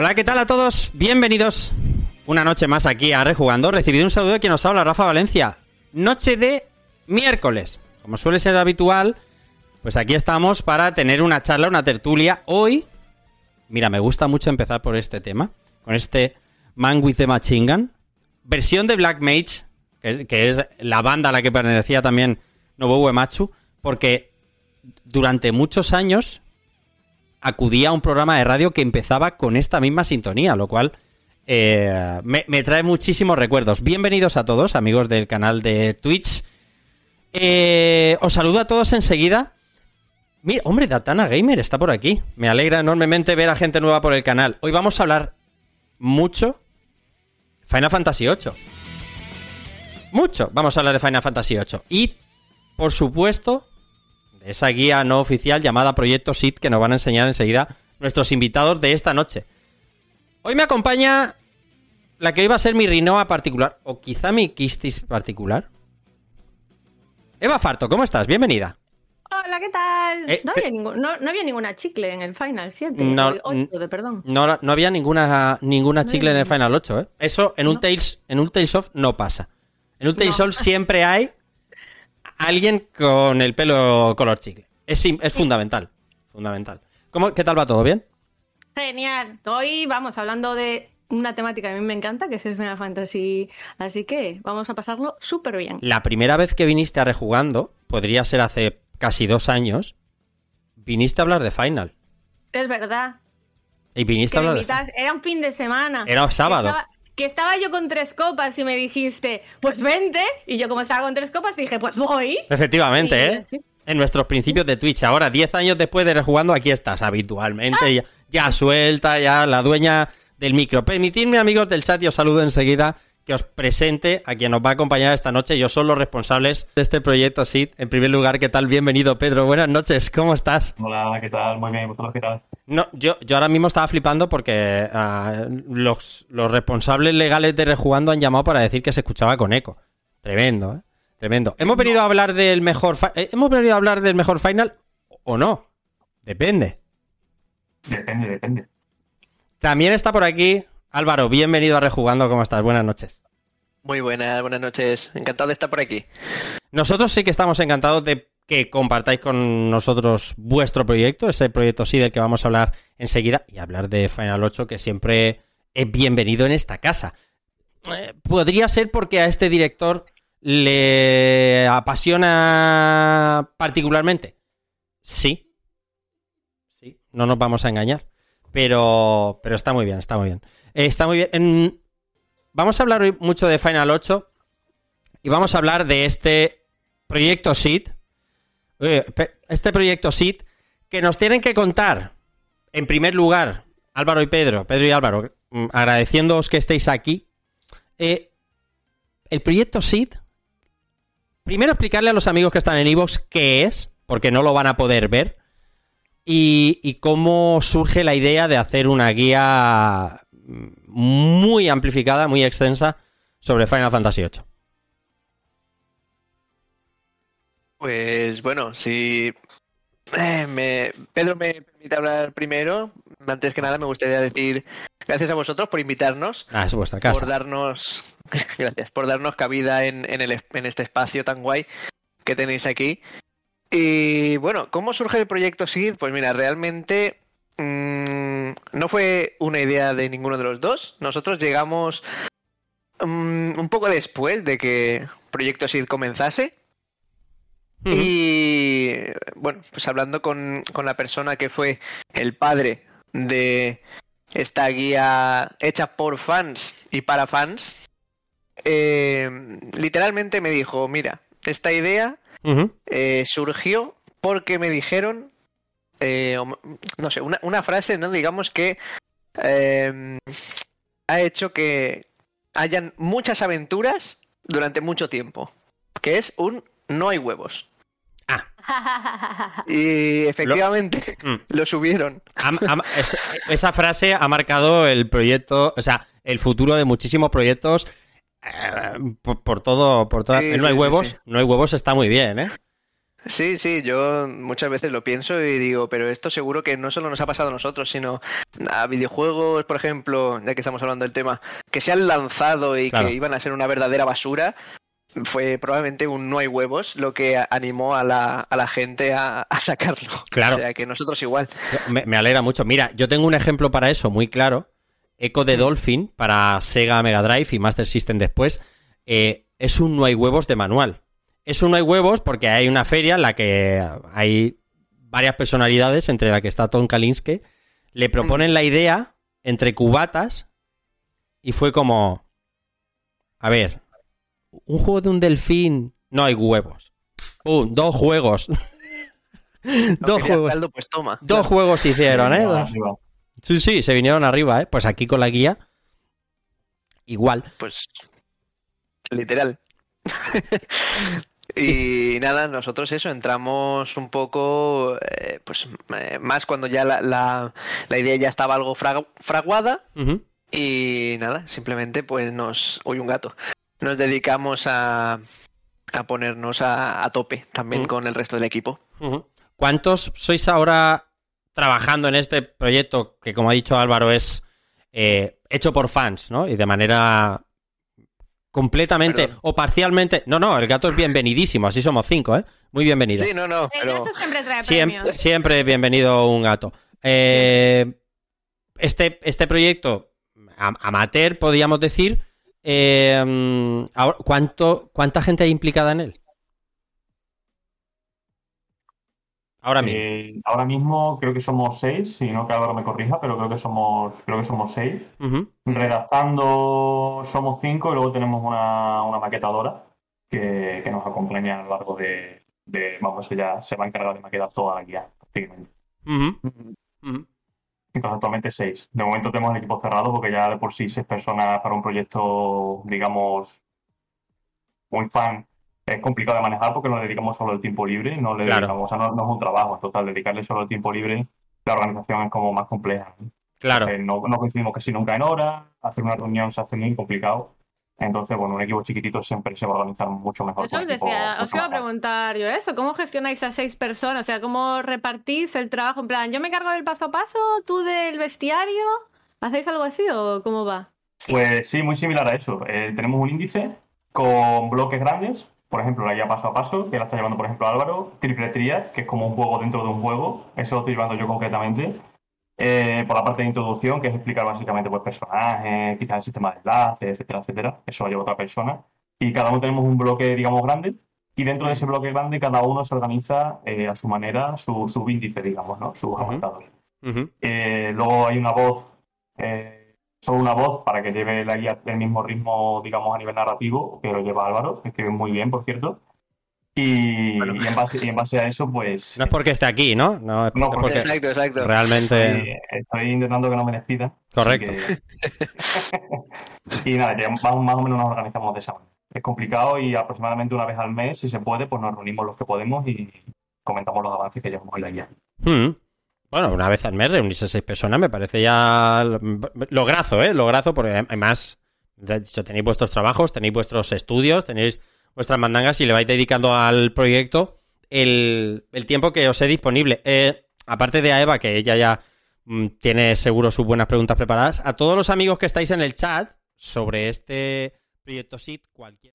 Hola, ¿qué tal a todos? Bienvenidos una noche más aquí a Rejugando. Recibido un saludo de quien nos habla, Rafa Valencia. Noche de miércoles. Como suele ser habitual, pues aquí estamos para tener una charla, una tertulia. Hoy, mira, me gusta mucho empezar por este tema, con este Man with the Machine Gun. Versión de Black Mage, que es, que es la banda a la que pertenecía también Nobuo porque durante muchos años acudía a un programa de radio que empezaba con esta misma sintonía, lo cual eh, me, trae muchísimos recuerdos. Bienvenidos a todos, amigos del canal de Twitch. Eh, os saludo a todos enseguida. Mira, hombre, Datana Gamer está por aquí. Me alegra enormemente ver a gente nueva por el canal. Hoy vamos a hablar mucho Final Fantasy VIII. Mucho vamos a hablar de Final Fantasy VIII. Y, por supuesto, de esa guía no oficial llamada Proyecto SIT que nos van a enseñar enseguida nuestros invitados de esta noche. Hoy me acompaña la que iba a ser mi Rinoa particular, o quizá mi Quistis particular. Eva Farto, ¿cómo estás? Bienvenida. Hola, ¿qué tal? Eh, no, había ningún- no- no había ninguna chicle en el Final 7. No, el 8, de perdón. No, no había ninguna, ninguna chicle en el Final 8, ¿eh? Eso en un. Tales, en un Tales of no pasa. En un Tales of siempre hay alguien con el pelo color chicle. Es, fundamental. Fundamental. ¿Cómo, ¿Qué tal va todo? ¿Bien? Genial. Hoy vamos hablando de una temática que a mí me encanta, que es el Final Fantasy. Así que vamos a pasarlo súper bien. La primera vez que viniste a Rejugando, podría ser hace casi dos años, viniste a hablar de Final. Es verdad. Y viniste Que a hablar de Era un fin de semana. Era sábado. Estaba, que estaba yo con tres copas y me dijiste, pues vente. Y yo, como estaba con tres copas, dije, pues voy. Efectivamente, ¿eh? sí. En nuestros principios de Twitch. Ahora, 10 años después de Rejugando, aquí estás habitualmente. Ya, ya suelta, ya la dueña del micro. Permitidme, amigos del chat, y os saludo enseguida que os presente a quien nos va a acompañar esta noche. Yo son los responsables de este proyecto SID. En primer lugar, ¿qué tal? Bienvenido, Pedro. Buenas noches, ¿cómo estás? Hola, ¿qué tal? Muy bien, ¿vosotros qué tal? No, yo, yo ahora mismo estaba flipando porque ah, los, los responsables legales de Rejugando han llamado para decir que se escuchaba con eco. Tremendo, ¿eh? Tremendo. ¿Hemos venido a hablar del mejor eh, ¿Hemos venido a hablar del mejor final o no? Depende. Depende, depende. También está por aquí Álvaro. Bienvenido a Rejugando. ¿Cómo estás? Buenas noches. Muy buenas, buenas noches. Encantado de estar por aquí. Nosotros sí que estamos encantados de que compartáis con nosotros vuestro proyecto, ese proyecto sí del que vamos a hablar enseguida, y hablar de Final 8, que siempre es bienvenido en esta casa. Eh, podría ser porque a este director le apasiona particularmente. Sí. Sí, no nos vamos a engañar. Pero, pero está muy bien, está muy bien. Eh, está muy bien. En- Vamos a hablar hoy mucho de Final 8 y vamos a hablar de este proyecto SID. Este proyecto SID que nos tienen que contar, en primer lugar, Álvaro y Pedro, Pedro y Álvaro, mm, agradeciéndoos que estéis aquí. Eh, el proyecto SID, primero explicarle a los amigos que están en Evox qué es, porque no lo van a poder ver, y cómo surge la idea de hacer una guía muy amplificada, muy extensa sobre Final Fantasy VIII. Pues bueno, si eh, me, Pedro me permite hablar primero, antes que nada me gustaría decir gracias a vosotros por invitarnos, Ah, es vuestra casa. por darnos, gracias, por darnos cabida en, en, el, en este espacio tan guay que tenéis aquí. Y bueno, ¿cómo surge el proyecto SID? Pues mira, realmente mmm, no fue una idea de ninguno de los dos. Nosotros llegamos um, un poco después de que Proyecto SID comenzase. Y bueno, pues hablando con, con la persona que fue el padre de esta guía hecha por fans y para fans, eh, literalmente me dijo, mira, esta idea eh, surgió porque me dijeron, eh, no sé, una, una frase, ¿no? Digamos que eh, ha hecho que hayan muchas aventuras durante mucho tiempo, que es un no hay huevos. Y efectivamente Mm. lo subieron. Am- am- es- esa frase ha marcado el proyecto, o sea, el futuro de muchísimos proyectos eh, por, por todo, por toda- Sí, no hay sí, huevos, sí. no hay huevos está muy bien, ¿eh? Sí, sí, yo muchas veces lo pienso y digo, pero esto seguro que no solo nos ha pasado a nosotros, sino a videojuegos, por ejemplo, ya que estamos hablando del tema, que se han lanzado y Claro. que iban a ser una verdadera basura, fue probablemente un no hay huevos lo que animó a la, a la gente a, a sacarlo. Claro. O sea, que nosotros igual. Me, me alegra mucho. Mira, yo tengo un ejemplo para eso muy claro. Echo de Dolphin para Sega Mega Drive y Master System después. eh, es un no hay huevos de manual. Es un no hay huevos porque hay una feria en la que hay varias personalidades, entre la que está Tom Kalinske. Le proponen la idea entre cubatas y fue como... A ver, un juego de un delfín, no hay huevos. Dos juegos. Dos juegos. caldo, pues toma. Dos juegos hicieron, ¿eh? Dos. Sí, sí, se vinieron arriba, ¿eh? Pues aquí con la guía, igual. Pues literal. y nada, nosotros eso, entramos un poco, eh, pues eh, más cuando ya la, la, la idea ya estaba algo fra- fraguada y nada, simplemente pues nos... Uy, un gato. Nos dedicamos a, a ponernos a, a tope también con el resto del equipo. ¿Cuántos sois ahora trabajando en este proyecto que, como ha dicho Álvaro, es eh, hecho por fans, ¿no? Y de manera completamente Perdón. o parcialmente. No, no, el gato es bienvenidísimo, así somos cinco, ¿eh? Muy bienvenido. Sí, no, no, El gato siempre trae Siempre, premios. siempre bienvenido un gato. Eh, este, este proyecto am- amateur, podríamos decir, eh, ¿cuánto, ¿cuánta gente hay implicada en él? Ahora mismo. Eh, ahora mismo creo que somos seis, si no que Álvaro me corrija, pero creo que somos, creo que somos seis. Redactando somos cinco y luego tenemos una, una maquetadora que, que nos acompaña a lo largo de, de- vamos, ella se va a encargar de maquetar toda la guía, prácticamente. Entonces actualmente seis. De momento tenemos el equipo cerrado porque ya de por sí seis personas para un proyecto, digamos, muy fan, es complicado de manejar porque nos dedicamos solo el tiempo libre, no le Claro. dedicamos, o sea, no, no es un trabajo, en total, dedicarle solo el tiempo libre, la organización es como más compleja. Claro. Eh, no, no coincidimos casi nunca en hora, hacer una reunión se hace muy complicado. Entonces, bueno, un equipo chiquitito siempre se va a organizar mucho mejor. Eso que os decía, os iba a preguntar yo eso, ¿cómo gestionáis a seis personas? O sea, ¿cómo repartís el trabajo? En plan, ¿yo me encargo del paso a paso, tú del bestiario? ¿Hacéis algo así o cómo va? Pues sí, muy similar a eso. Eh, tenemos un índice con bloques grandes, por ejemplo, la guía paso a paso, que la está llevando, por ejemplo, Álvaro. Triple Triad, que es como un juego dentro de un juego. Eso lo estoy llevando yo concretamente. Eh, por la parte de introducción, que es explicar básicamente pues, personajes, quizás el sistema de enlaces, etcétera, etcétera. Eso lo lleva otra persona. Y cada uno tenemos un bloque, digamos, grande. Y dentro de ese bloque grande, cada uno se organiza eh, a su manera, su subíndice, digamos, ¿no? Sus apartados. Ujú. Eh, luego hay una voz, solo una voz para que lleve la guía del mismo ritmo, digamos, a nivel narrativo, que lo lleva Álvaro, que escribe muy bien, por cierto. Y, y en, base, y en base a eso, pues No es porque esté aquí, ¿no? No, es No, porque, Exacto, exacto. realmente. estoy intentando que no me despida. Correcto. que- y nada, ya más, más o menos nos organizamos de esa manera. es complicado y aproximadamente una vez al mes, si se puede, pues nos reunimos los que podemos y comentamos los avances que llevamos en la guía. Hmm. Bueno, una vez al mes reunirse seis personas me parece ya lograzo, ¿eh? Lograzo, porque además tenéis vuestros trabajos, tenéis vuestros estudios, tenéis vuestras mandangas y le vais dedicando al proyecto el, tiempo que os he disponible. Eh, aparte de a Eva, que ella ya mm, tiene seguro sus buenas preguntas preparadas, a todos los amigos que estáis en el chat sobre este proyecto SIT, cualquier...